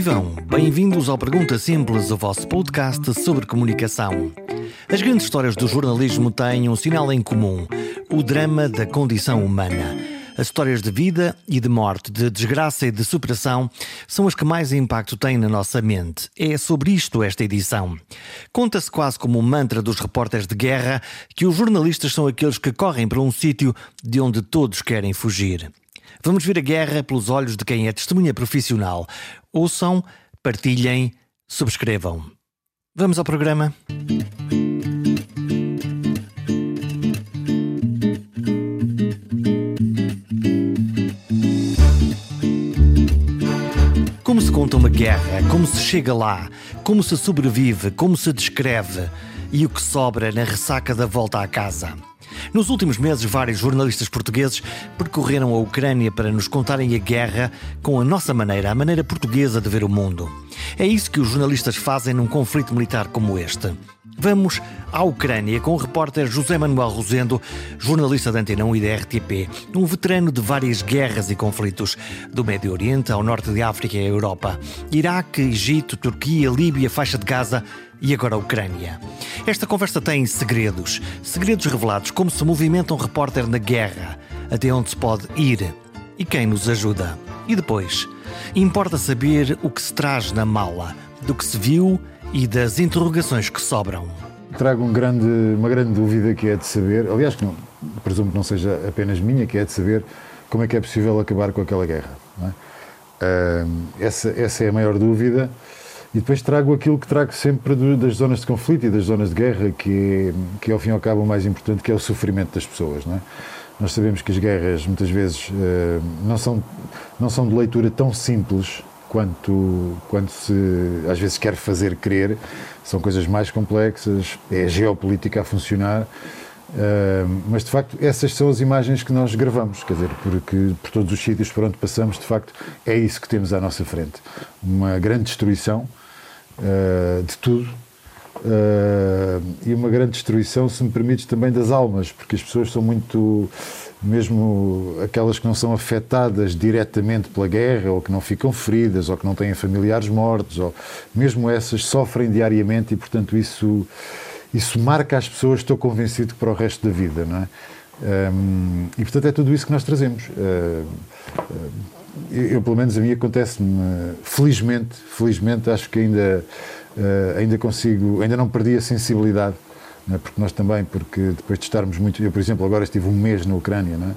Vivam! Bem-vindos ao Pergunta Simples, o vosso podcast sobre comunicação. As grandes histórias do jornalismo têm um sinal em comum: o drama da condição humana. As histórias de vida e de morte, de desgraça e de superação são as que mais impacto têm na nossa mente. É sobre isto esta edição. Conta-se quase como um mantra dos repórteres de guerra que os jornalistas são aqueles que correm para um sítio de onde todos querem fugir. Vamos ver a guerra pelos olhos de quem é testemunha profissional. Ouçam, partilhem, subscrevam. Vamos ao programa? Como se conta uma guerra, como se chega lá, como se sobrevive, como se descreve e o que sobra na ressaca da volta à casa. Nos últimos meses, vários jornalistas portugueses percorreram a Ucrânia para nos contarem a guerra com a nossa maneira, a maneira portuguesa de ver o mundo. É isso que os jornalistas fazem num conflito militar como este. Vamos à Ucrânia com o repórter José Manuel Rosendo, jornalista da Antena 1 e da RTP, um veterano de várias guerras e conflitos, do Médio Oriente ao Norte de África e à Europa, Iraque, Egito, Turquia, Líbia, faixa de Gaza e agora a Ucrânia. Esta conversa tem segredos, segredos revelados, como se movimenta um repórter na guerra, até onde se pode ir e quem nos ajuda. E depois, importa saber o que se traz na mala, do que se viu e das interrogações que sobram. Trago um grande, uma grande dúvida que é de saber, aliás, que não, presumo que não seja apenas minha, que é de saber como é que é possível acabar com aquela guerra. É? Uh, essa, essa é a maior dúvida. E depois trago aquilo que trago sempre das zonas de conflito e das zonas de guerra, que, que ao fim e ao cabo o mais importante, que é o sofrimento das pessoas. Não é? Nós sabemos que as guerras muitas vezes uh, não, são, não são de leitura tão simples quanto, quanto se às vezes quer fazer crer. São coisas mais complexas, é a geopolítica a funcionar. Uh, mas de facto, essas são as imagens que nós gravamos, quer dizer, porque por todos os sítios por onde passamos, de facto, é isso que temos à nossa frente. Uma grande destruição, uh, de tudo. Uh, e uma grande destruição, se me permites, também das almas, porque as pessoas são muito, mesmo aquelas que não são afetadas diretamente pela guerra, ou que não ficam feridas, ou que não têm familiares mortos, ou mesmo essas sofrem diariamente e, portanto, isso, isso marca as pessoas, estou convencido, para o resto da vida, não é? Um, e portanto é tudo isso que nós trazemos. Uh, uh, eu, pelo menos a mim acontece-me, felizmente, felizmente acho que ainda, uh, ainda consigo, ainda não perdi a sensibilidade, é? porque nós também, porque depois de estarmos muito, eu por exemplo agora estive um mês na Ucrânia, é?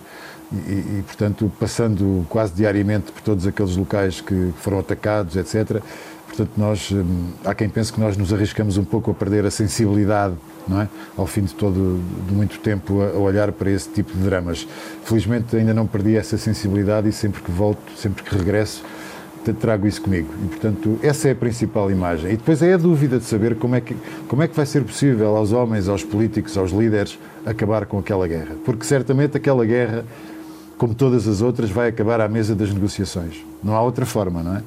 e, e, portanto passando quase diariamente por todos aqueles locais que foram atacados, etc., portanto nós, hum, há quem pense que nós nos arriscamos um pouco a perder a sensibilidade não é? Ao fim de todo de muito tempo a, olhar para esse tipo de dramas. Felizmente ainda não perdi essa sensibilidade e sempre que volto, sempre que regresso, trago isso comigo. E portanto, essa é a principal imagem. E depois é a dúvida de saber como é que como é que vai ser possível aos homens, aos políticos, aos líderes acabar com aquela guerra, porque certamente aquela guerra como todas as outras, vai acabar à mesa das negociações. Não há outra forma, não é?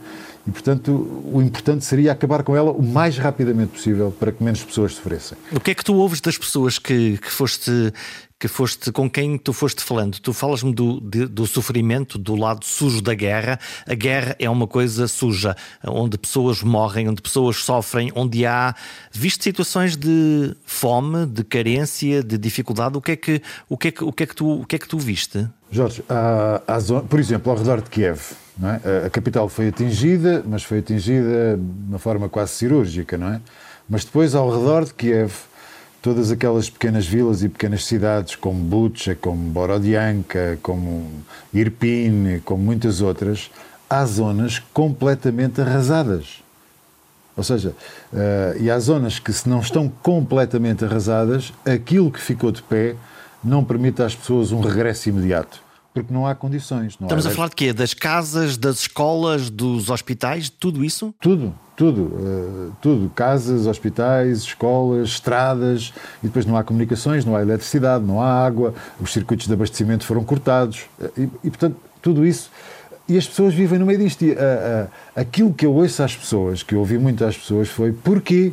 E, portanto, o importante seria acabar com ela o mais rapidamente possível para que menos pessoas sofressem. O que é que tu ouves das pessoas que, que foste que foste com quem tu foste falando. Tu falas-me do, do sofrimento, do lado sujo da guerra. A guerra é uma coisa suja, onde pessoas morrem, onde pessoas sofrem, onde há visto situações de fome, de carência, de dificuldade. O que é que o que é que o que é que tu o que é que tu viste? Jorge, há, há zona, por exemplo, ao redor de Kiev, é? a capital foi atingida, mas foi atingida de uma forma quase cirúrgica, não é? Mas depois, ao redor de Kiev, todas aquelas pequenas vilas e pequenas cidades, como Butcha, como Borodianka, como Irpin, como muitas outras, há zonas completamente arrasadas. Ou seja, uh, e há zonas que, se não estão completamente arrasadas, aquilo que ficou de pé não permite às pessoas um regresso imediato porque não há condições. Não Estamos há... a falar de quê? Das casas, das escolas, dos hospitais, tudo isso? Tudo, tudo, uh, tudo. Casas, hospitais, escolas, estradas, e depois não há comunicações, não há eletricidade, não há água, os circuitos de abastecimento foram cortados, uh, e, e, portanto, tudo isso. E as pessoas vivem no meio disto. E, uh, aquilo que eu ouço às pessoas, que eu ouvi muito às pessoas, foi porquê?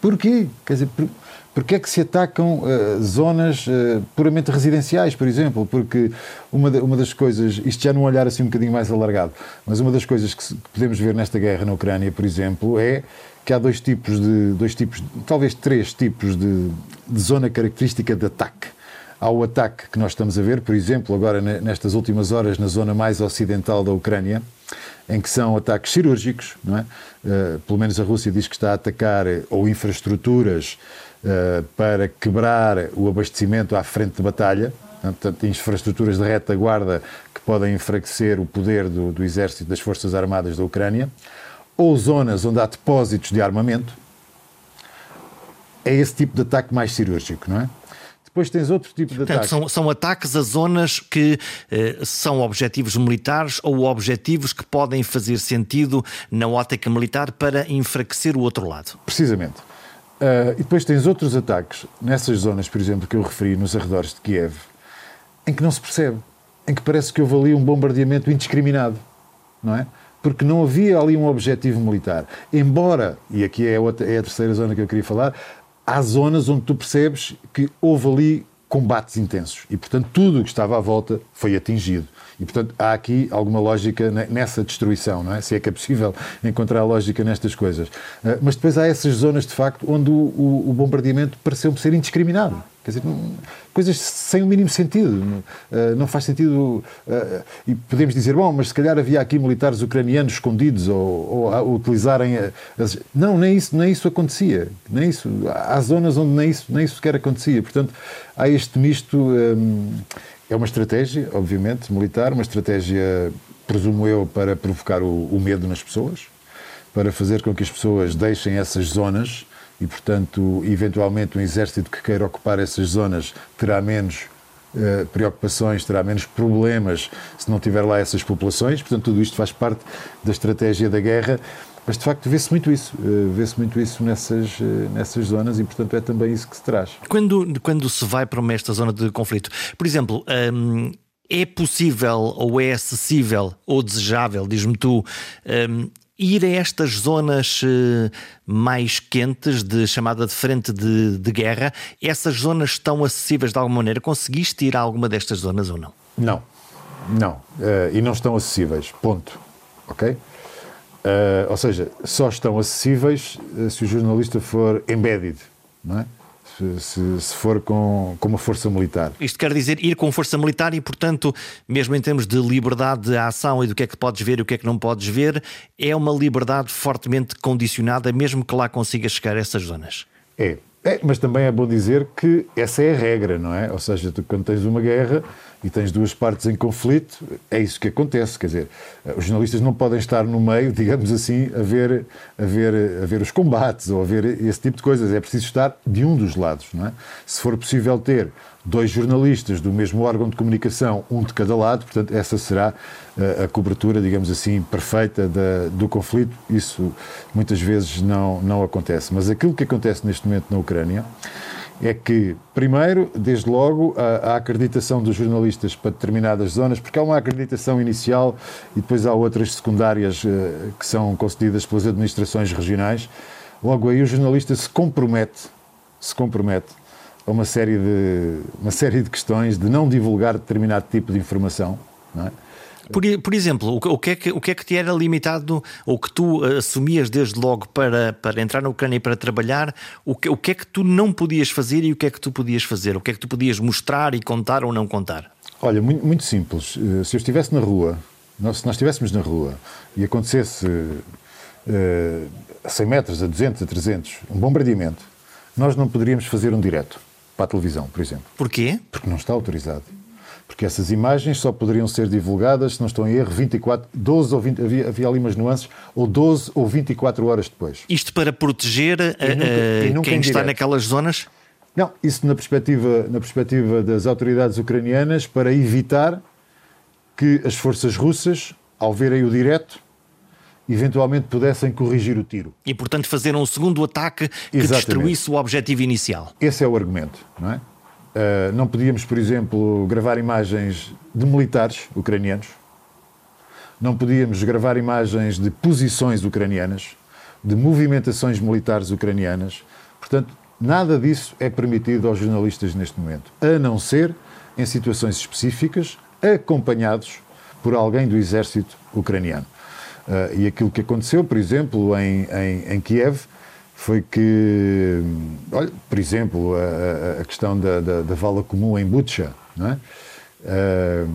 Porquê? Quer dizer, por, porque é que se atacam uh, zonas uh, puramente residenciais, por exemplo? Porque uma, de, uma das coisas, isto já num olhar assim um bocadinho mais alargado, mas uma das coisas que, se, que podemos ver nesta guerra na Ucrânia, por exemplo, é que há dois tipos de, dois tipos, talvez três tipos de, de zona característica de ataque. Há o ataque que nós estamos a ver, por exemplo, agora nestas últimas horas na zona mais ocidental da Ucrânia, em que são ataques cirúrgicos, não é? Uh, pelo menos a Rússia diz que está a atacar ou infraestruturas uh, para quebrar o abastecimento à frente de batalha, portanto, infraestruturas de retaguarda que podem enfraquecer o poder do, do exército das Forças Armadas da Ucrânia, ou zonas onde há depósitos de armamento. É esse tipo de ataque mais cirúrgico, não é? Depois tens outro tipo de Portanto, ataques. São, são ataques a zonas que eh, são objetivos militares ou objetivos que podem fazer sentido na ótica militar para enfraquecer o outro lado. Precisamente. Uh, e depois tens outros ataques nessas zonas, por exemplo, que eu referi, nos arredores de Kiev, em que não se percebe, em que parece que houve ali um bombardeamento indiscriminado, não é? Porque não havia ali um objetivo militar. Embora, e aqui é, outra, é a terceira zona que eu queria falar, há zonas onde tu percebes que houve ali combates intensos e, portanto, tudo o que estava à volta foi atingido. E, portanto, há aqui alguma lógica nessa destruição, não é? Se é que é possível encontrar lógica nestas coisas. Ah, mas depois há essas zonas, de facto, onde o, o, o bombardeamento pareceu-me ser indiscriminado. Quer dizer, coisas sem o mínimo sentido. Não faz sentido. Uh, e podemos dizer, bom, mas se calhar havia aqui militares ucranianos escondidos ou, ou a utilizarem. As... Não, nem isso, nem isso acontecia. Nem isso. Há zonas onde nem isso, nem isso sequer acontecia. Portanto, há este misto. É uma estratégia, obviamente, militar, uma estratégia, presumo eu, para provocar o, o medo nas pessoas, para fazer com que as pessoas deixem essas zonas e, portanto, eventualmente um exército que queira ocupar essas zonas terá menos uh, preocupações, terá menos problemas se não tiver lá essas populações. Portanto, tudo isto faz parte da estratégia da guerra. Mas de facto vê-se muito isso, uh, vê-se muito isso nessas, uh, nessas zonas e portanto é também isso que se traz. Quando, quando se vai para esta zona de conflito, por exemplo, um, é possível ou é acessível ou desejável, diz-me tu, um, ir a estas zonas eh, mais quentes, de chamada de frente de, de, guerra, essas zonas estão acessíveis de alguma maneira? Conseguiste ir a alguma destas zonas ou não? Não, não. Uh, e não estão acessíveis, ponto. Ok? Uh, ou seja, só estão acessíveis se o jornalista for embedded, não é? Se, se, for com, com uma força militar. Isto quer dizer ir com força militar e, portanto, mesmo em termos de liberdade de ação e do que é que podes ver e o que é que não podes ver, é uma liberdade fortemente condicionada, mesmo que lá consiga chegar a essas zonas. É, é, mas também é bom dizer que essa é a regra, não é? Ou seja, tu, quando tens uma guerra e tens duas partes em conflito, é isso que acontece. Quer dizer, os jornalistas não podem estar no meio, digamos assim, a ver, a ver, a ver os combates ou a ver esse tipo de coisas. É preciso estar de um dos lados, não é? Se for possível ter dois jornalistas do mesmo órgão de comunicação, um de cada lado, portanto, essa será a, a cobertura, digamos assim, perfeita da, do conflito. Isso muitas vezes não, não acontece. Mas aquilo que acontece neste momento na Ucrânia é que, primeiro, desde logo, a, a, acreditação dos jornalistas para determinadas zonas, porque há uma acreditação inicial e depois há outras secundárias uh, que são concedidas pelas administrações regionais. Logo aí o jornalista se compromete, se compromete a uma série de, uma série de questões de não divulgar determinado tipo de informação. Não é? Por, por exemplo, o, que é que, o que é que te era limitado, ou que tu uh, assumias desde logo para, para entrar na Ucrânia e para trabalhar, o que, o que é que tu não podias fazer e o que é que tu podias fazer? O que é que tu podias mostrar e contar ou não contar? Olha, muito, muito simples. Uh, se eu estivesse na rua, nós, se nós estivéssemos na rua e acontecesse uh, a 100 metros, a 200, a 300, um bombardeamento, nós não poderíamos fazer um direto para a televisão, por exemplo. Porquê? Porque não está autorizado. Porque essas imagens só poderiam ser divulgadas, se não estou em erro, 24, 12 ou 20, havia, havia ali umas nuances, ou 12 ou 24 horas depois. Isto para proteger a, nunca, a, quem está naquelas zonas? Não, isso na perspectiva, na perspectiva das autoridades ucranianas para evitar que as forças russas, ao verem o direto, eventualmente pudessem corrigir o tiro. E, portanto, fazer um segundo ataque que Exatamente. destruísse o objetivo inicial. Esse é o argumento, não é? Uh, não podíamos, por exemplo, gravar imagens de militares ucranianos, não podíamos gravar imagens de posições ucranianas, de movimentações militares ucranianas, Portanto, nada disso é permitido aos jornalistas neste momento, a não ser em situações específicas, acompanhados por alguém do exército ucraniano. Uh, e aquilo que aconteceu, por exemplo, em, em, em Kiev, foi que, olha, por exemplo, a, a questão da, da, da, vala comum em Butcha, não é? Uh,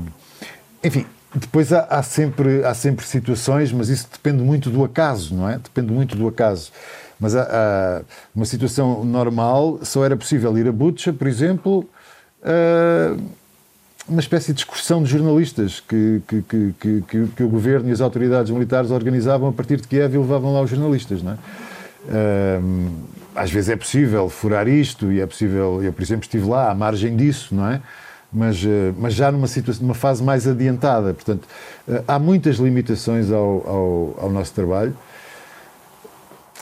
enfim, depois há, há, sempre, há sempre situações, mas isso depende muito do acaso, não é? Depende muito do acaso. Mas há, há uma situação normal, só era possível ir a Butcha, por exemplo, uh, uma espécie de excursão de jornalistas que, que, que, que, que o governo e as autoridades militares organizavam a partir de Kiev e levavam lá os jornalistas, não é? Às vezes é possível furar isto e é possível, eu por exemplo estive lá à margem disso, não é? mas, eh, mas já numa, situação, numa fase mais adiantada. Portanto, eh, há muitas limitações ao, ao, ao nosso trabalho.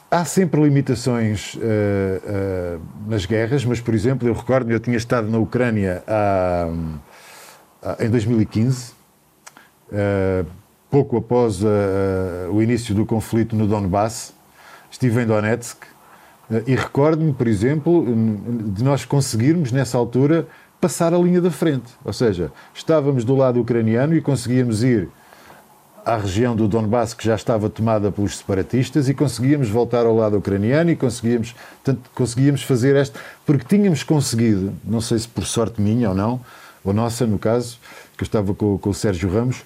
Há sempre limitações uh, uh, nas guerras, mas, por exemplo, eu recordo eu tinha estado na Ucrânia há, há, em 2015, uh, pouco após o início do conflito no Donbass. Estive em Donetsk e recordo-me, por exemplo, de nós conseguirmos, nessa altura, passar a linha da frente. Ou seja, estávamos do lado ucraniano e conseguíamos ir à região do Donbass que já estava tomada pelos separatistas e conseguíamos voltar ao lado ucraniano e conseguíamos, tanto, conseguíamos fazer esta, porque tínhamos conseguido, não sei se por sorte minha ou não, ou nossa no caso, que eu estava com, com o Sérgio Ramos,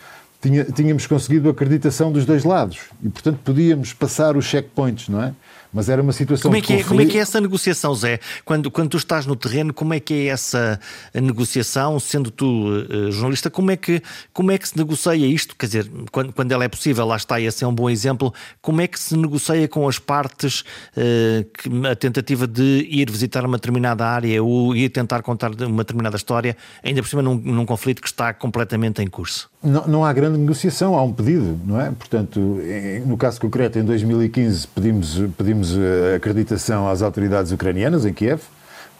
tinha, tínhamos conseguido a acreditação dos dois lados e, portanto, podíamos passar os checkpoints, não é? Mas era uma situação como é que é, Como é que é essa negociação, Zé? Quando, quando tu estás no terreno, como é que é essa negociação? Sendo tu uh, jornalista, como é, que, como é que se negocia isto? Quer dizer, quando, quando ela é possível, lá está, esse é um bom exemplo. Como é que se negocia com as partes uh, que, a tentativa de ir visitar uma determinada área ou ir tentar contar uma determinada história, ainda por cima num, num conflito que está completamente em curso? Não, não, há grande negociação, há um pedido, não é? Portanto, no caso concreto, em 2015, pedimos, pedimos eh, acreditação às autoridades ucranianas em Kiev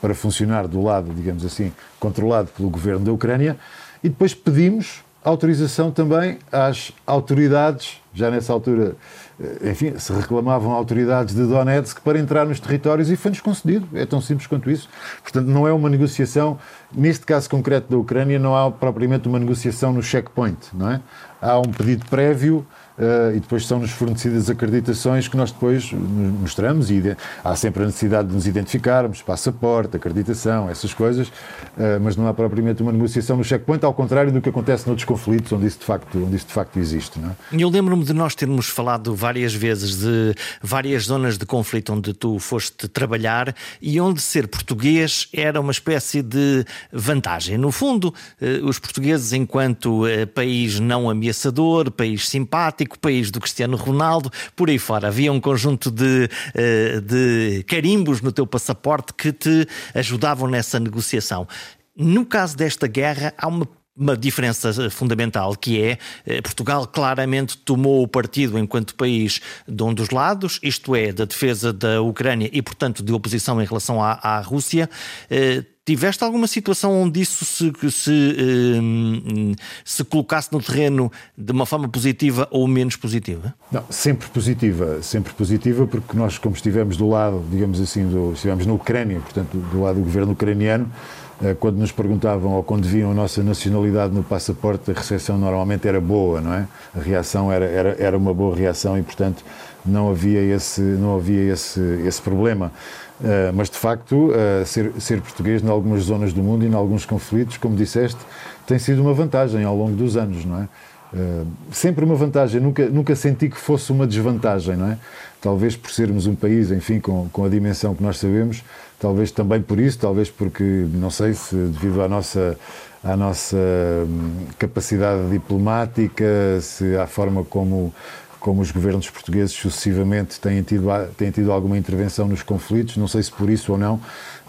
para funcionar do lado, digamos assim, controlado pelo governo da Ucrânia e depois pedimos autorização também às autoridades, já nessa altura, eh, enfim, se reclamavam autoridades de Donetsk para entrar nos territórios e foi-nos concedido. É tão simples quanto isso. Portanto, não é uma negociação, neste caso concreto da Ucrânia, não há propriamente uma negociação no checkpoint, não é? Há um pedido prévio uh, e depois são-nos fornecidas acreditações que nós depois mostramos e há sempre a necessidade de nos identificarmos, passaporte, acreditação, essas coisas, uh, mas não há propriamente uma negociação no checkpoint, ao contrário do que acontece noutros conflitos onde isso de facto, onde isso de facto existe. Não é? Eu lembro-me de nós termos falado várias vezes de várias zonas de conflito onde tu foste trabalhar e onde ser português era uma espécie de vantagem. No fundo, uh, os portugueses, enquanto país não ameaçador, país simpático, mítico país do Cristiano Ronaldo, por aí fora. Havia um conjunto de, eh, de carimbos no teu passaporte que te ajudavam nessa negociação. No caso desta guerra, há uma uma diferença fundamental que é eh, Portugal claramente tomou o partido enquanto país de um dos lados, isto é, da defesa da Ucrânia e, portanto, de oposição em relação à, à Rússia. Eh, Tiveste alguma situação onde isso se, se, eh, se colocasse no terreno de uma forma positiva ou menos positiva? Não, sempre positiva, sempre positiva, porque nós, como estivemos do lado, digamos assim, do, estivemos na Ucrânia, portanto, do lado do governo ucraniano, eh, quando nos perguntavam ou quando viam a nossa nacionalidade no passaporte, a recepção normalmente era boa, não é? A reação era, era, era uma boa reação e, portanto, não havia esse, não havia esse, esse problema. Uh, mas de facto, uh, ser, ser português em algumas zonas do mundo e em alguns conflitos, como disseste, tem sido uma vantagem ao longo dos anos, não é? Uh, sempre uma vantagem, nunca, nunca senti que fosse uma desvantagem, não é? Talvez por sermos um país, enfim, com, com a dimensão que nós sabemos, talvez também por isso, talvez porque, não sei se devido à nossa, à nossa hum, capacidade diplomática, se à forma como como os governos portugueses sucessivamente têm tido, têm tido alguma intervenção nos conflitos, não sei se por isso ou não,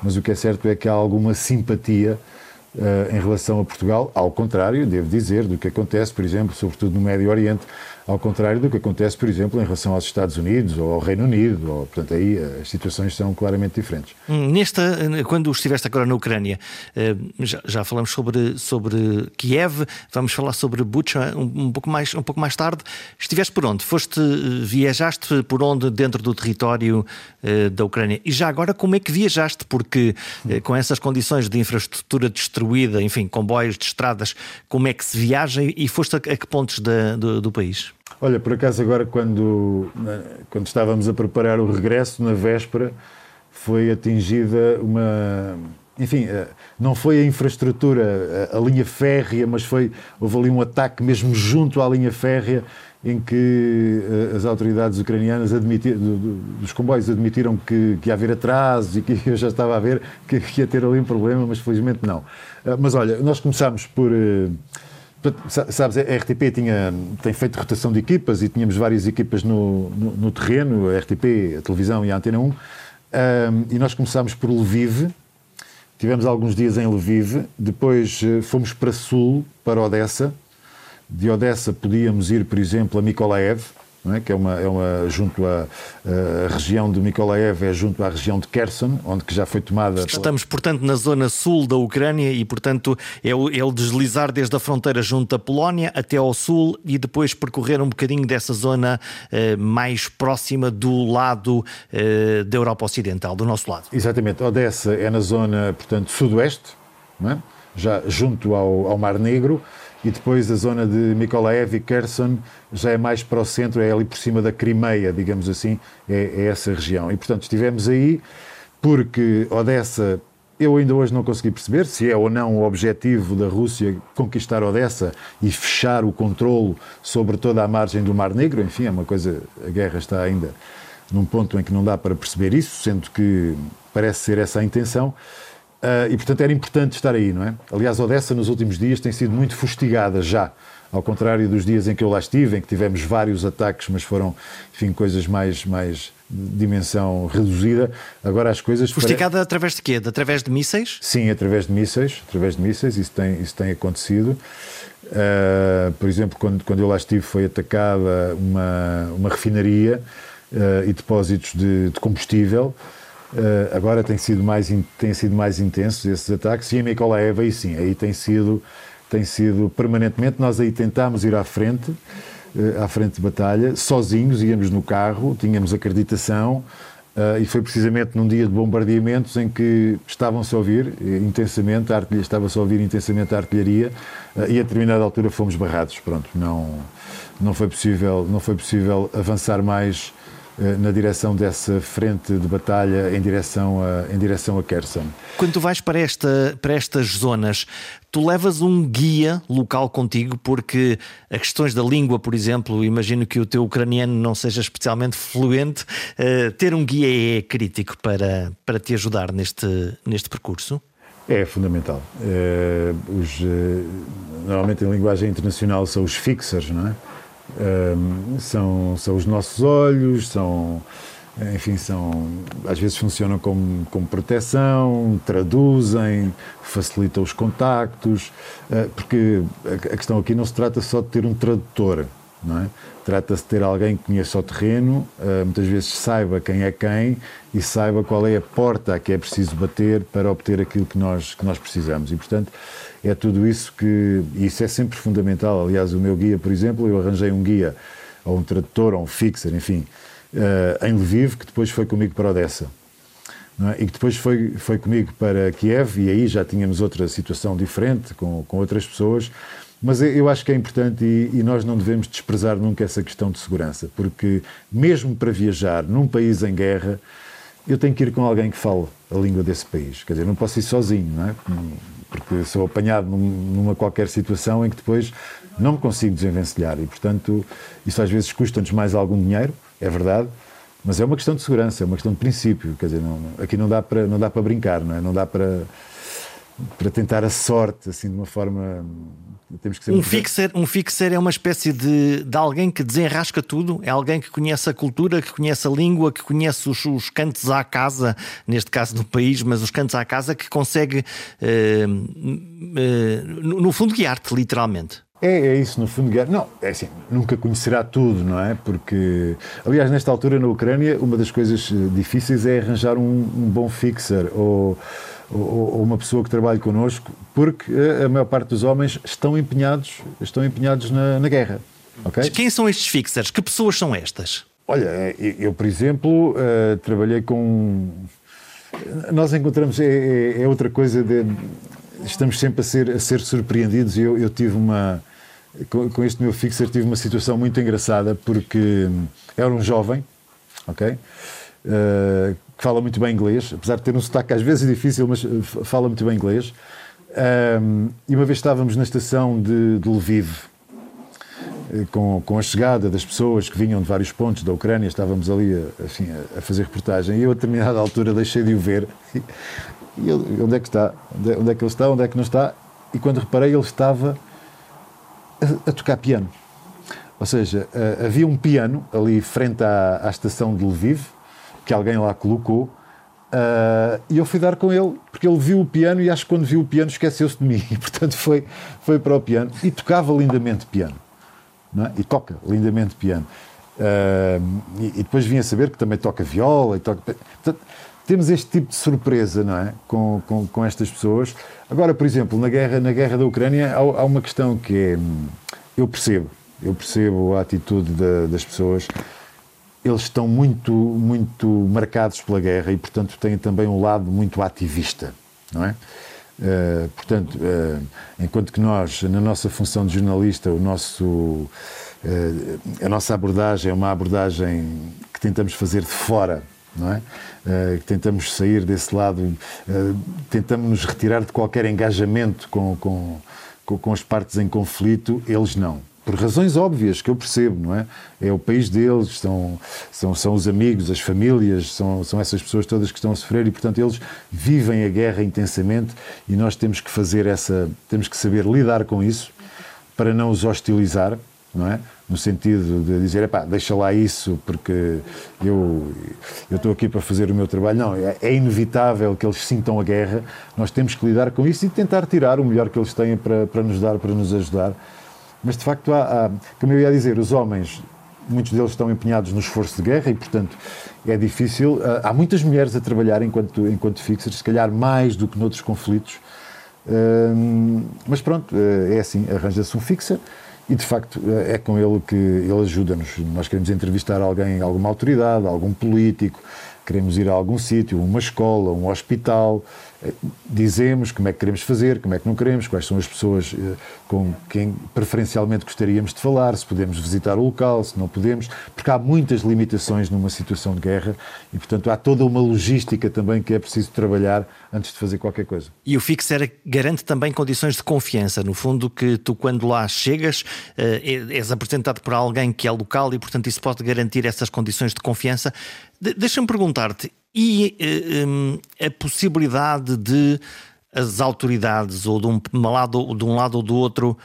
mas o que é certo é que há alguma simpatia uh, em relação a Portugal, ao contrário, devo dizer, do que acontece, por exemplo, sobretudo no Médio Oriente, ao contrário do que acontece, por exemplo, em relação aos Estados Unidos ou ao Reino Unido. Ou, portanto, aí as situações são claramente diferentes. Hum, nesta, quando estiveste agora na Ucrânia, eh, já, já falamos sobre, sobre Kiev, vamos falar sobre Bucha um, um, pouco mais, um pouco mais tarde. Estiveste por onde? Foste, viajaste por onde dentro do território da Ucrânia? E já agora, como é que viajaste? Porque com essas condições de infraestrutura destruída, enfim, comboios de estradas, como é que se viaja e foste a, a que pontos da, do, do país? Olha, por acaso agora quando, quando estávamos a preparar o regresso, na véspera, foi atingida uma... Enfim, eh, não foi a infraestrutura, a, a linha férrea, mas foi, houve ali um ataque mesmo junto à linha férrea em que uh, as autoridades ucranianas admitiram, do, do, dos comboios admitiram que, que ia haver atrasos e que eu já estava a ver que, que ia ter ali um problema, mas felizmente não. Mas olha, nós começámos por. Sabes, a RTP tinha, tem feito rotação de equipas e tínhamos várias equipas no, no, no terreno, a RTP, a televisão e a Antena 1. Um, e nós começámos por Lviv, tivemos alguns dias em Lviv, depois fomos para Sul, para Odessa, de Odessa podíamos ir, por exemplo, a Mikolaev, é? que é uma, é uma junto à a região de Mikolaev, é junto à região de Kherson, onde que já foi tomada. Estamos, portanto, na zona sul da Ucrânia e, portanto, é o, é o deslizar desde a fronteira junto à Polónia até ao sul e depois percorrer um bocadinho dessa zona eh, mais próxima do lado eh, da Europa Ocidental, do nosso lado. Exatamente. Odessa é na zona, portanto, sudoeste, é? já junto ao, ao Mar Negro e depois a zona de Mikolaev e Kherson já é mais para o centro, é ali por cima da Crimeia, digamos assim, é, é essa região. E portanto estivemos aí porque Odessa eu ainda hoje não consegui perceber se é ou não o objetivo da Rússia conquistar Odessa e fechar o controlo sobre toda a margem do Mar Negro. Enfim, é uma coisa. A guerra está ainda num ponto em que não dá para perceber isso, sendo que parece ser essa a intenção. Uh, e, portanto, era importante estar aí, não é? Aliás, Odessa, nos últimos dias, tem sido muito fustigada já. Ao contrário dos dias em que eu lá estive, em que tivemos vários ataques, mas foram, enfim, coisas mais, mais de dimensão reduzida. Agora as coisas. Fustigada para... através de quê? Através de mísseis? Sim, através de mísseis. Através de mísseis, isso tem, isso tem acontecido. Uh, por exemplo, quando, quando eu lá estive, foi atacada uma, uma refinaria uh, e depósitos de, de combustível. Uh, agora tem sido mais tem sido mais intensos esses ataques. E em Eva aí sim aí tem sido tem sido permanentemente. Nós aí tentámos ir à frente uh, à frente de batalha sozinhos íamos no carro tínhamos acreditação uh, e foi precisamente num dia de bombardeamentos em que estavam-se a ouvir intensamente a artilharia estava-se a ouvir intensamente a artilharia e a determinada altura fomos barrados. Pronto não não foi possível não foi possível avançar mais na direção dessa frente de batalha em direção a, em direção a Kherson. Quando tu vais para, esta, para estas zonas, tu levas um guia local contigo, porque as questões da língua, por exemplo, imagino que o teu ucraniano não seja especialmente fluente, uh, ter um guia é crítico para, para te ajudar neste, neste percurso? É fundamental. É, os, normalmente em linguagem internacional são os fixers, não é? Um, são, são os nossos olhos, são, enfim, são, às vezes funcionam como, como proteção, traduzem, facilitam os contactos, uh, porque a, a questão aqui não se trata só de ter um tradutor, não é? Trata-se de ter alguém que conheça o terreno, uh, muitas vezes saiba quem é quem e saiba qual é a porta a que é preciso bater para obter aquilo que nós, que nós precisamos. E, portanto, é tudo isso que. Isso é sempre fundamental. Aliás, o meu guia, por exemplo, eu arranjei um guia, ou um tradutor, ou um fixer, enfim, uh, em Lviv, que depois foi comigo para Odessa. É? E que depois foi, foi comigo para Kiev, e aí já tínhamos outra situação diferente, com, com outras pessoas. Mas eu acho que é importante e, e, nós não devemos desprezar nunca essa questão de segurança, porque mesmo para viajar num país em guerra, eu tenho que ir com alguém que fale a língua desse país. Quer dizer, não posso ir sozinho, não é? Porque sou apanhado numa qualquer situação em que depois não me consigo desenvencilhar e, portanto, isso às vezes custa-nos mais algum dinheiro, é verdade, mas é uma questão de segurança, é uma questão de princípio. Quer dizer, não, aqui não dá para, não dá para brincar, não é? Não dá para, para tentar a sorte, assim, de uma forma temos que ser um, fixer, um fixer é uma espécie de, de alguém que desenrasca tudo, é alguém que conhece a cultura, que conhece a língua, que conhece os, os cantos à casa, neste caso do país, mas os cantos à casa, que consegue, uh, no, no fundo, guiar-te, literalmente. É, é isso, no fundo. Não, é assim, nunca conhecerá tudo, não é? Porque, aliás, nesta altura na Ucrânia, uma das coisas eh, difíceis é arranjar um, um bom fixer ou, ou, ou, uma pessoa que trabalhe connosco, porque a, a maior parte dos homens estão empenhados, estão empenhados na, na guerra. Okay? Quem são estes fixers? Que pessoas são estas? Olha, eu, por exemplo, uh, trabalhei com. Nós encontramos. É, é, é, outra coisa de. Estamos sempre a ser, a ser surpreendidos. Eu, eu tive uma com, com, este meu fixer tive uma situação muito engraçada porque era um jovem, ok? Uh, que fala muito bem inglês, apesar de ter um sotaque às vezes difícil, mas fala muito bem inglês. Um, e uma vez estávamos na estação de, de Lviv, eh, com, com a chegada das pessoas que vinham de vários pontos da Ucrânia, estávamos ali a, assim, a, fazer reportagem e eu a determinada altura deixei de o ver. E ele, onde é que está? Onde é, onde é que ele está? Onde é que não está? E quando reparei, ele estava a, tocar piano. Ou seja, uh, havia um piano ali frente à, à, estação de Lviv, que alguém lá colocou, uh, e eu fui dar com ele, porque ele viu o piano e acho que quando viu o piano esqueceu-se de mim, e portanto foi, foi para o piano e tocava lindamente piano. É? E toca lindamente piano. Uh, e, e, depois vinha saber que também toca viola e toca. Portanto, temos este tipo de surpresa não é? com, com, com estas pessoas. Agora, por exemplo, na guerra, na guerra da Ucrânia há, há uma questão que é. Eu percebo, eu percebo a atitude da, das pessoas. Eles estão muito, muito marcados pela guerra e, portanto, têm também um lado muito ativista, não é? Uh, portanto, uh, enquanto que nós, na nossa função de jornalista, o nosso, uh, a nossa abordagem é uma abordagem que tentamos fazer de fora não é? Uh, tentamos sair desse lado, uh, tentamos nos retirar de qualquer engajamento com, com, com, com, as partes em conflito, eles não. Por razões óbvias que eu percebo, não é? É o país deles, são, são, são os amigos, as famílias, são, são essas pessoas todas que estão a sofrer e, portanto, eles vivem a guerra intensamente e nós temos que fazer essa, temos que saber lidar com isso para não os hostilizar, não é? No sentido de dizer, deixa lá isso porque eu, eu estou aqui para fazer o meu trabalho. Não, é, é, inevitável que eles sintam a guerra, nós temos que lidar com isso e tentar tirar o melhor que eles têm para, para nos dar, para nos ajudar. Mas, de facto, há, há, como eu ia dizer, os homens, muitos deles estão empenhados no esforço de guerra e, portanto, é difícil. Há muitas mulheres a trabalhar enquanto, enquanto fixers, se calhar mais do que noutros conflitos. mas pronto, é assim, arranja-se um fixer e de facto é com ele que ele ajuda-nos. Nós queremos entrevistar alguém, alguma autoridade, algum político, queremos ir a algum sítio, uma escola, um hospital, dizemos como é que queremos fazer, como é que não queremos, quais são as pessoas eh, com quem preferencialmente gostaríamos de falar, se podemos visitar o local, se não podemos, porque há muitas limitações numa situação de guerra e, portanto, há toda uma logística também que é preciso trabalhar antes de fazer qualquer coisa. E o Fixer garante também condições de confiança, no fundo, que tu, quando lá chegas, eh, és apresentado por alguém que é local e, portanto, isso pode garantir essas condições de confiança. Deixa-me perguntar-te, e uh, a possibilidade de as autoridades, ou de um lado, de um lado ou do outro,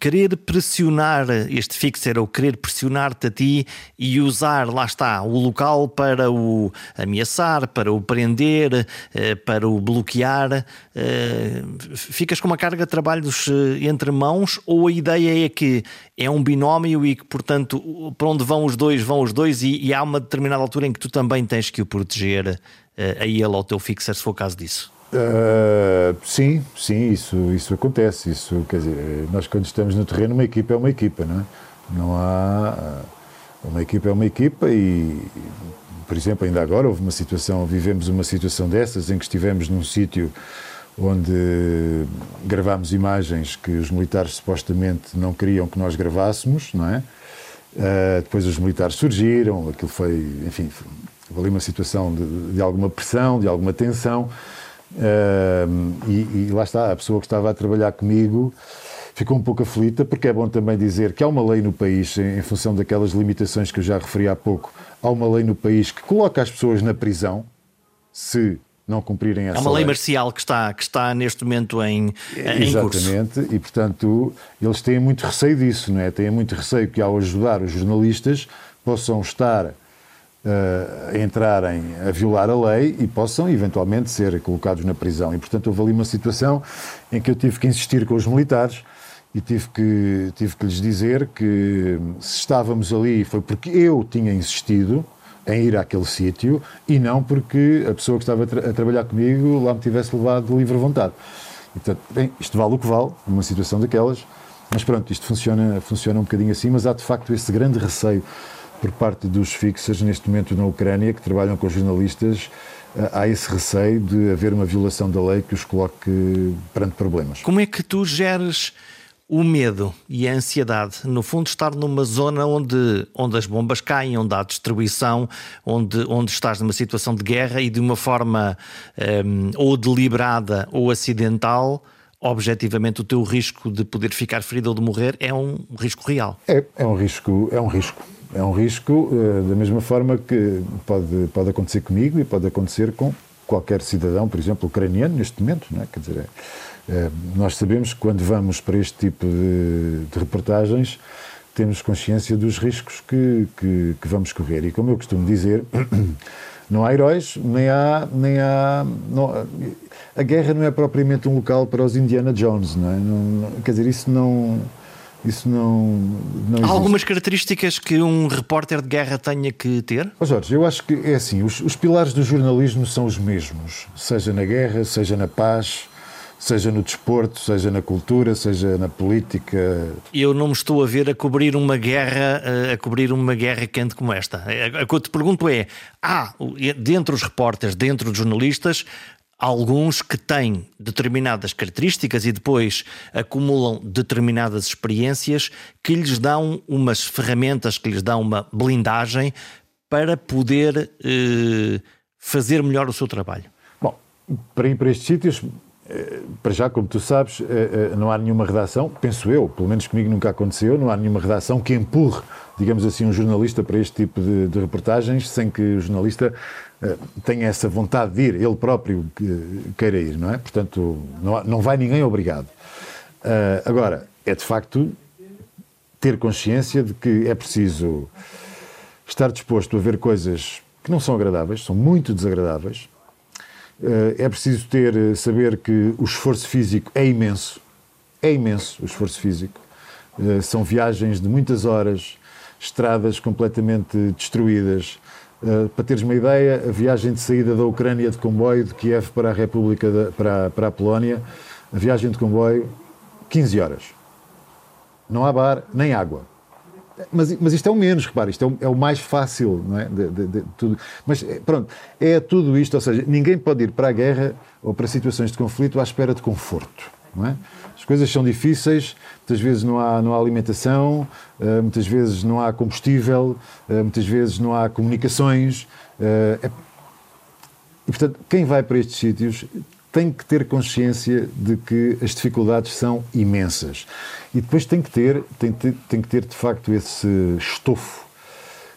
Querer pressionar este fixer ou querer pressionar-te a ti e usar, lá está, o local para o ameaçar, para o prender, eh, para o bloquear, eh, ficas com uma carga de trabalhos eh, entre mãos ou a ideia é que é um binómio e que, portanto, para onde vão os dois, vão os dois e, e há uma determinada altura em que tu também tens que o proteger a ele, ao teu fixer, se for o caso disso? Uh, sim, sim, isso, isso acontece. Isso, quer dizer, nós quando estamos no terreno, uma equipa é uma equipa, não é? Não há. Uma equipa é uma equipa e, por exemplo, ainda agora houve uma situação, vivemos uma situação dessas em que estivemos num sítio onde gravámos imagens que os militares supostamente não queriam que nós gravássemos, não é? Uh, depois os militares surgiram, aquilo foi, enfim, houve ali uma situação de, de alguma pressão, de alguma tensão. Uh, e, e, lá está, a pessoa que estava a trabalhar comigo ficou um pouco aflita, porque é bom também dizer que há uma lei no país, em, em função daquelas limitações que eu já referi há pouco, há uma lei no país que coloca as pessoas na prisão se não cumprirem essa Há uma lei, lei marcial que está, que está neste momento em, em Exatamente, curso. e portanto eles têm muito receio disso, não é? Têm muito receio que ao ajudar os jornalistas possam estar uh, entrarem a violar a lei e possam eventualmente ser colocados na prisão. E, portanto, houve ali uma situação em que eu tive que insistir com os militares e tive que, tive que lhes dizer que se estávamos ali foi porque eu tinha insistido em ir àquele sítio e não porque a pessoa que estava a, tra a, trabalhar comigo lá me tivesse levado de livre vontade. Portanto, bem, isto vale o que vale, numa situação daquelas, mas pronto, isto funciona, funciona um bocadinho assim, mas há de facto esse grande receio por parte dos fixers neste momento na Ucrânia, que trabalham com jornalistas, eh, há esse receio de haver uma violação da lei que os coloque perante problemas. Como é que tu geres o medo e a ansiedade, no fundo, estar numa zona onde, onde as bombas caem, onde há destruição, onde, onde estás numa situação de guerra e de uma forma um, ou deliberada ou acidental, objetivamente o teu risco de poder ficar ferido ou de morrer é um risco real. É, é um risco, é um risco. É um risco uh, da mesma forma que pode, pode acontecer comigo e pode acontecer com qualquer cidadão, por exemplo, ucraniano neste momento, não é? Quer dizer, é, eh, nós sabemos que quando vamos para este tipo de, de reportagens temos consciência dos riscos que, que, que, vamos correr. E como eu costumo dizer, não há heróis, nem há. Nem há não, a guerra não é propriamente um local para os Indiana Jones, não é? Não, quer dizer, isso não. Isso não, não Há algumas características que um repórter de guerra tenha que ter? Oh Jorge, eu acho que é assim: os, os pilares do jornalismo são os mesmos, seja na guerra, seja na paz, seja no desporto, seja na cultura, seja na política. Eu não me estou a ver a cobrir uma guerra, a cobrir uma guerra quente como esta. O que eu te pergunto é: há dentro dos repórteres, dentro dos jornalistas, alguns que têm determinadas características e depois acumulam determinadas experiências que lhes dão umas ferramentas, que lhes dão uma blindagem para poder eh, fazer melhor o seu trabalho. Bom, para ir para estes sítios, para já, como tu sabes, eh, eh, não há nenhuma redação, penso eu, pelo menos comigo nunca aconteceu, não há nenhuma redação que empurre, digamos assim, um jornalista para este tipo de, de reportagens sem que o jornalista tenha essa vontade de ir, ele próprio queira ir, não é? Portanto, não, não vai ninguém obrigado. Agora, é de facto ter consciência de que é preciso estar disposto a ver coisas que não são agradáveis, são muito desagradáveis, eh, é preciso ter, eh, saber que o esforço físico é imenso. É imenso o esforço físico. Eh, são viagens de muitas horas, estradas completamente destruídas. Para teres uma ideia, a viagem de saída da Ucrânia de comboio de Kiev para a República, para, para a Polónia, a viagem de comboio, 15 horas. Não há bar nem água. Mas, mas isto é o menos, repare, isto é o, é o mais fácil, não é? De, de, de, tudo. Mas eh, pronto, é tudo isto, ou seja, ninguém pode ir para a guerra ou para situações de conflito à espera de conforto. É? As coisas são difíceis, muitas vezes não há, não há alimentação, uh, muitas vezes não há combustível, uh, muitas vezes não há comunicações. É... E, portanto, quem vai para estes sítios tem que ter consciência de que as dificuldades são imensas. E depois tem que ter, tem, tem que ter de facto esse estofo.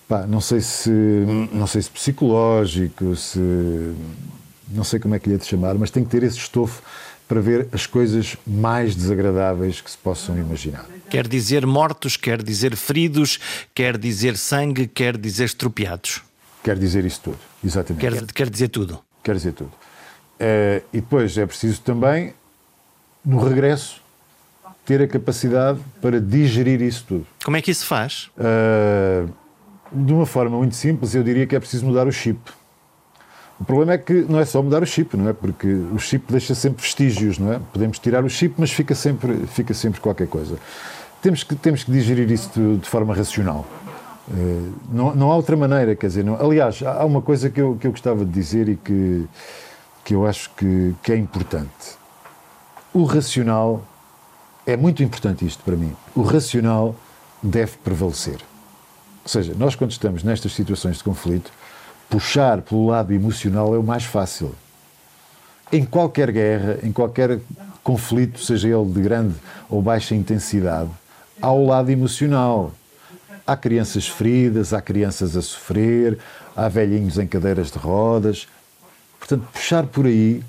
Pá, não sei se não sei se psicológico, se não sei como é que lhe é de chamar, mas tem que ter esse estofo para ver as coisas mais desagradáveis que se possam imaginar. Quer dizer mortos, quer dizer feridos, quer dizer sangue, quer dizer estropiados. Quer dizer isso tudo, exatamente. Quer, quer dizer tudo. Quer dizer tudo. Uh, e depois é preciso também, no regresso, ter a capacidade para digerir isso tudo. Como é que isso faz? Uh, de uma forma muito simples, eu diria que é preciso mudar o chip. O problema é que não é só mudar o chip, não é? Porque o chip deixa sempre vestígios, não é? Podemos tirar o chip, mas fica sempre, fica sempre qualquer coisa. Temos que, temos que digerir isso de, de forma racional. Uh, não, não há outra maneira, quer dizer, não, aliás, há uma coisa que eu, que eu gostava de dizer e que que eu acho que, que é importante. O racional é muito importante isto para mim. O racional deve prevalecer. Ou seja, nós quando estamos nestas situações de conflito, puxar pelo lado emocional é o mais fácil. Em qualquer guerra, em qualquer conflito, seja ele de grande ou baixa intensidade, há o lado emocional. Há crianças feridas, há crianças a sofrer, há velhinhos em cadeiras de rodas, Portanto, puxar por aí,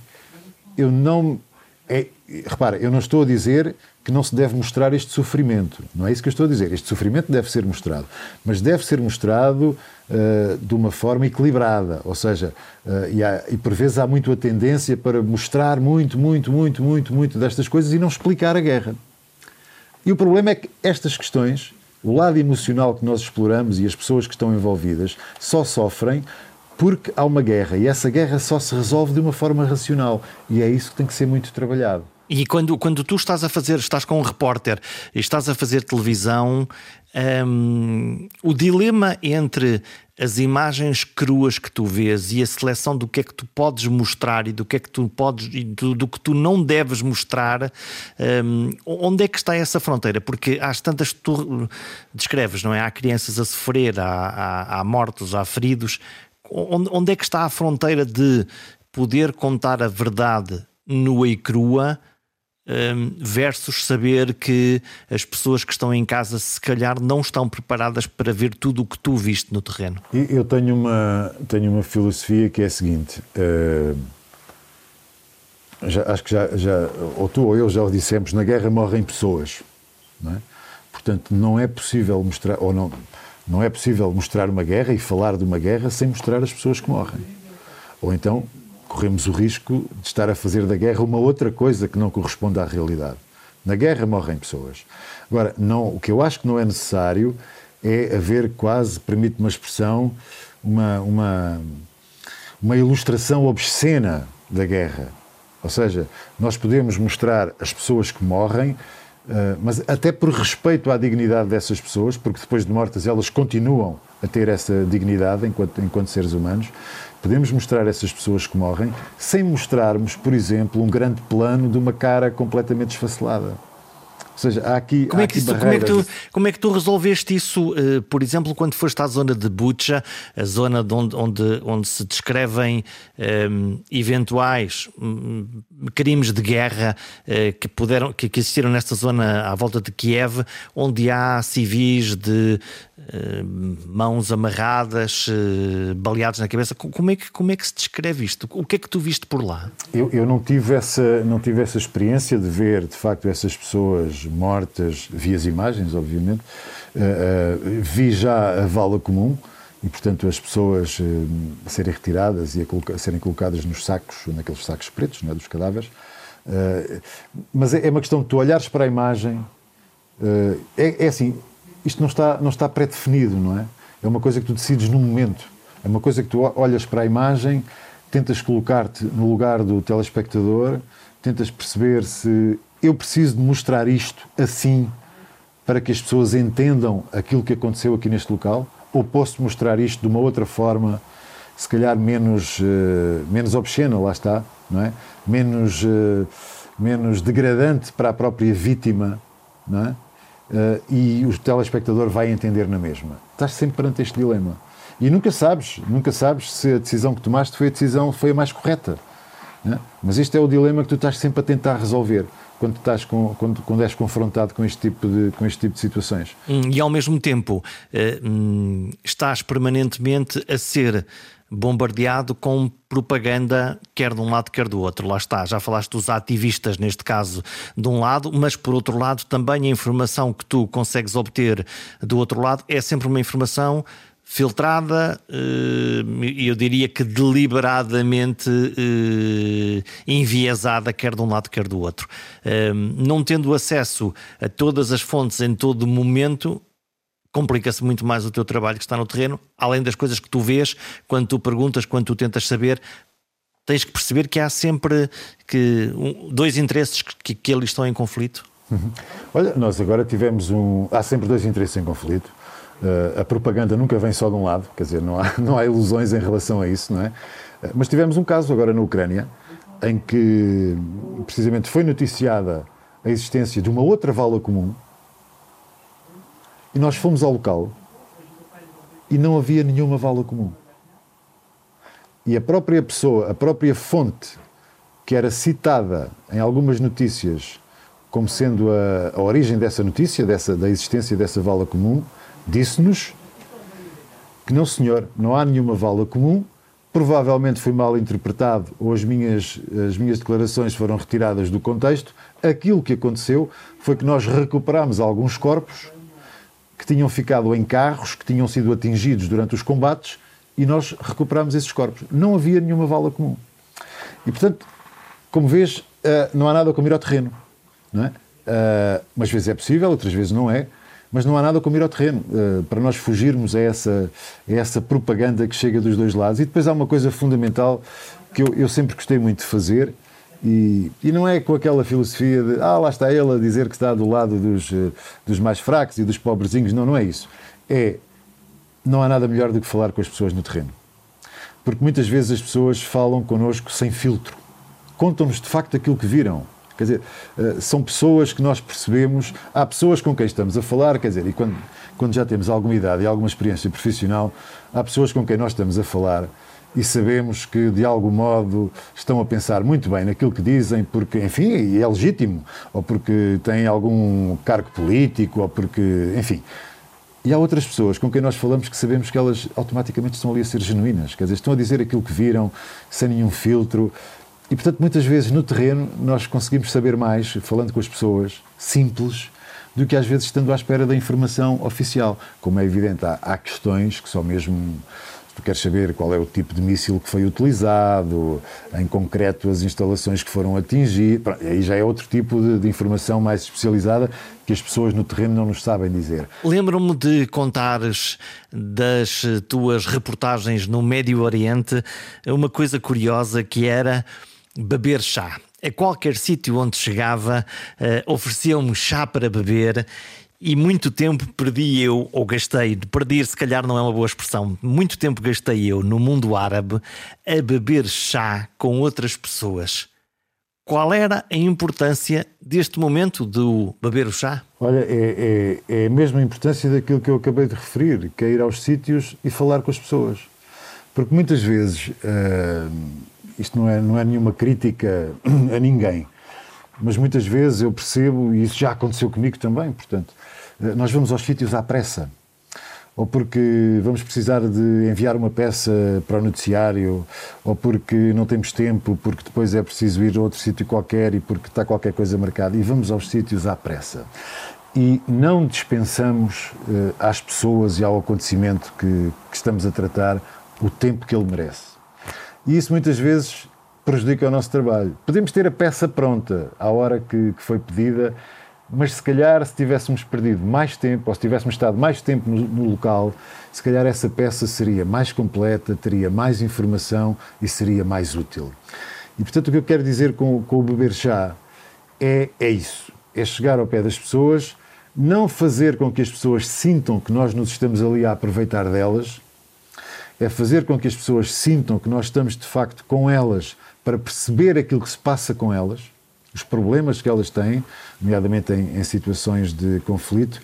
eu não. É, repara, eu não estou a dizer que não se deve mostrar este sofrimento. Não é isso que eu estou a dizer. Este sofrimento deve ser mostrado. Mas deve ser mostrado uh, de uma forma equilibrada. Ou seja, uh, e, há, e por vezes há muito a tendência para mostrar muito, muito, muito, muito, muito destas coisas e não explicar a guerra. E o problema é que estas questões, o lado emocional que nós exploramos e as pessoas que estão envolvidas, só sofrem porque há uma guerra e essa guerra só se resolve de uma forma racional e é isso que tem que ser muito trabalhado. E quando, quando tu estás a fazer, estás com um repórter e estás a fazer televisão, um, o dilema entre as imagens cruas que tu vês e a seleção do que é que tu podes mostrar e do que é que tu podes e do, do que tu não deves mostrar, um, onde é que está essa fronteira? Porque há tantas tu descreves, não é? Há crianças a sofrer, há, há, há mortos, há feridos. Onde, é que está a fronteira de poder contar a verdade nua e crua? um, versus saber que as pessoas que estão em casa se calhar não estão preparadas para ver tudo o que tu viste no terreno? Eu tenho uma, tenho uma filosofia que é a seguinte. Uh, já, acho que já, já, ou tu ou eu já o dissemos, na guerra morrem pessoas. Não é? Portanto, não é possível mostrar, ou não, não é possível mostrar uma guerra e falar de uma guerra sem mostrar as pessoas que morrem. Ou então corremos o risco de estar a fazer da guerra uma outra coisa que não corresponde à realidade. Na guerra morrem pessoas. Agora, não, o que eu acho que não é necessário é haver quase, permite uma expressão, uma, uma, uma ilustração obscena da guerra. Ou seja, nós podemos mostrar as pessoas que morrem, eh, mas até por respeito à dignidade dessas pessoas, porque depois de mortas elas continuam a ter essa dignidade enquanto, enquanto seres humanos, Podemos mostrar essas pessoas que morrem sem mostrarmos, por exemplo, um grande plano de uma cara completamente esfacelada. Ou seja, há aqui. Como, há é, que isso, como, é, que tu, como é que tu resolveste isso, uh, por exemplo, quando foste à zona de Bucha, a zona de onde, onde, onde se descrevem um, ehm, eventuais um, crimes de guerra uh, que, puderam, que, que existiram nesta zona à volta de Kiev, onde há civis de mãos amarradas, baleados na cabeça? Como é, que, como é que se descreve isto? O que é que tu viste por lá? Eu, eu não, tive essa, não tive essa experiência de ver, de facto, essas pessoas mortas, vi as imagens, obviamente, uh, uh, vi já a vala comum e, portanto, as pessoas uh, serem retiradas e coloca serem colocadas nos sacos, naqueles sacos pretos é, dos cadáveres. mas é, é, uma questão de tu olhares para a imagem. É, é, assim, isto não está, não está pré-definido, não é? É uma coisa que tu decides no momento. É uma coisa que tu olhas para a imagem, tentas colocar-te no lugar do telespectador, tentas perceber se eu preciso de mostrar isto assim para que as pessoas entendam aquilo que aconteceu aqui neste local? Ou posso mostrar isto de uma outra forma, se calhar menos, uh, menos obscena, lá está, não é? menos, uh, menos degradante para a própria vítima, não é? Uh, e o telespectador vai entender na mesma. Estás sempre perante este dilema. E nunca sabes, nunca sabes se a decisão que tomaste foi a decisão foi a mais correta. É? Mas este é o dilema que tu estás sempre a tentar resolver quando, estás com, quando, quando és confrontado com este, tipo de, com este tipo de situações. Hum, e ao mesmo tempo uh, estás permanentemente a ser bombardeado com propaganda, quer de um lado, quer do outro. Lá está, já falaste dos ativistas, neste caso, de um lado, mas por outro lado, também a informação que tu consegues obter do outro lado é sempre uma informação filtrada, e eu diria que deliberadamente eh, enviesada, quer de um lado, quer do outro. Eh, não tendo acesso a todas as fontes em todo momento, complica-se muito mais o teu trabalho que está no terreno, além das coisas que tu vês, quando tu perguntas, quando tu tentas saber, tens que perceber que há sempre que, dois interesses que, que ali estão em conflito. Uhum. Olha, nós agora tivemos um. Há sempre dois interesses em conflito. Uh, a propaganda nunca vem só de um lado, quer dizer, não há, não há ilusões em relação a isso, não é? Uh, mas tivemos um caso agora na Ucrânia em que precisamente foi noticiada a existência de uma outra vala comum e nós fomos ao local e não havia nenhuma vala comum. E a própria pessoa, a própria fonte que era citada em algumas notícias como sendo a, a origem dessa notícia, dessa, da existência dessa vala comum, disse-nos que não, senhor, não há nenhuma vala comum, provavelmente foi mal interpretado ou as minhas, as minhas declarações foram retiradas do contexto. Aquilo que aconteceu foi que nós recuperámos alguns corpos que tinham ficado em carros, que tinham sido atingidos durante os combates e nós recuperámos esses corpos. Não havia nenhuma vala comum. E, portanto, como vês, eh, não há nada como ir ao terreno. Não é? Uh, umas vezes é possível, outras vezes não é, mas não há nada como ir ao terreno uh, para nós fugirmos a essa, a essa propaganda que chega dos dois lados. E depois há uma coisa fundamental que eu, eu sempre gostei muito de fazer, e, e, não é com aquela filosofia de ah, lá está ele a dizer que está do lado dos, uh, dos mais fracos e dos pobrezinhos. Não, não é isso. É, não há nada melhor do que falar com as pessoas no terreno. Porque muitas vezes as pessoas falam connosco sem filtro. Contam-nos de facto aquilo que viram. Quer dizer, eh, são pessoas que nós percebemos, há pessoas com quem estamos a falar, quer dizer, e quando, quando já temos alguma idade e alguma experiência profissional, há pessoas com quem nós estamos a falar e sabemos que de algum modo estão a pensar muito bem naquilo que dizem, porque, enfim, é legítimo, ou porque têm algum cargo político, ou porque, enfim. E há outras pessoas com quem nós falamos que sabemos que elas automaticamente estão ali a ser genuínas, quer dizer, estão a dizer aquilo que viram, sem nenhum filtro, e, portanto, muitas vezes no terreno nós conseguimos saber mais, falando com as pessoas, simples, do que às vezes estando à espera da informação oficial. Como é evidente, há, há questões que só mesmo tu queres saber qual é o tipo de míssil que foi utilizado, em concreto as instalações que foram atingidas, aí já é outro tipo de, de, informação mais especializada que as pessoas no terreno não nos sabem dizer. Lembro-me de contares das tuas reportagens no Médio Oriente uma coisa curiosa que era beber chá. A qualquer sítio onde chegava, uh, ofereciam-me chá para beber e muito tempo perdi eu, ou gastei, de perder se calhar não é uma boa expressão, muito tempo gastei eu no mundo árabe a beber chá com outras pessoas. Qual era a importância deste momento do beber o chá? Olha, é, é, é a mesma importância daquilo que eu acabei de referir, que é ir aos sítios e falar com as pessoas. Porque muitas vezes. Uh isto não é, não é nenhuma crítica a ninguém, mas muitas vezes eu percebo, e isso já aconteceu comigo também, portanto, nós vamos aos sítios à pressa, ou porque vamos precisar de enviar uma peça para o noticiário, ou porque não temos tempo, porque depois é preciso ir a outro sítio qualquer e porque está qualquer coisa marcada, e vamos aos sítios à pressa. E não dispensamos uh, às pessoas e ao acontecimento que, que estamos a tratar o tempo que ele merece. E isso muitas vezes prejudica o nosso trabalho. Podemos ter a peça pronta à hora que, que foi pedida, mas se calhar se tivéssemos perdido mais tempo, ou se tivéssemos estado mais tempo no, no, local, se calhar essa peça seria mais completa, teria mais informação e seria mais útil. E portanto o que eu quero dizer com, com o beber chá é, é isso: é chegar ao pé das pessoas, não fazer com que as pessoas sintam que nós nos estamos ali a aproveitar delas, é fazer com que as pessoas sintam que nós estamos de facto com elas para perceber aquilo que se passa com elas, os problemas que elas têm, nomeadamente em, em situações de conflito.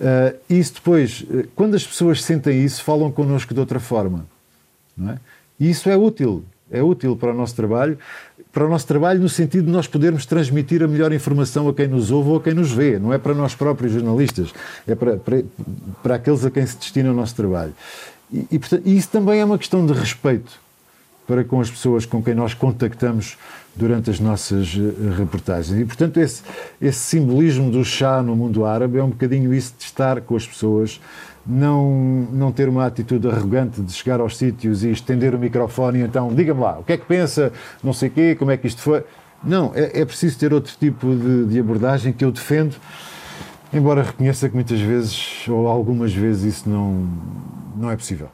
Uh, e isso depois, eh, quando as pessoas sentem isso, falam connosco de outra forma. Não é? E isso é útil, é útil para o nosso trabalho, para o nosso trabalho no sentido de nós podermos transmitir a melhor informação a quem nos ouve ou a quem nos vê. Não é para nós próprios jornalistas, é para, para, para aqueles a quem se destina o nosso trabalho. E, e, portanto, isso também é uma questão de respeito para com as pessoas com quem nós contactamos durante as nossas uh, reportagens. E, portanto, esse, esse simbolismo do chá no mundo árabe é um bocadinho isso de estar com as pessoas, não, não ter uma atitude arrogante de chegar aos sítios e estender o microfone e então, diga-me lá, o que é que pensa, não sei o quê, como é que isto foi. Não, é, é preciso ter outro tipo de, de abordagem que eu defendo, embora reconheça que muitas vezes, ou algumas vezes, isso não, não é possível.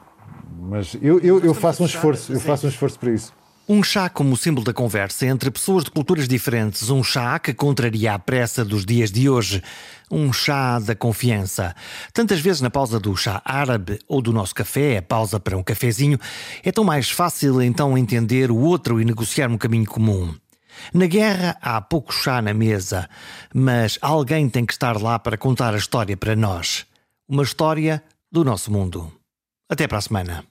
Mas eu, eu, eu faço um esforço, eu faço um esforço para isso. Um chá como símbolo da conversa entre pessoas de culturas diferentes, um chá que contraria a pressa dos dias de hoje, um chá da confiança. Tantas vezes na pausa do chá árabe ou do nosso café, a pausa para um cafezinho, é tão mais fácil então entender o outro e negociar um caminho comum. Na guerra há pouco chá na mesa, mas alguém tem que estar lá para contar a história para nós. Uma história do nosso mundo. Até para a semana.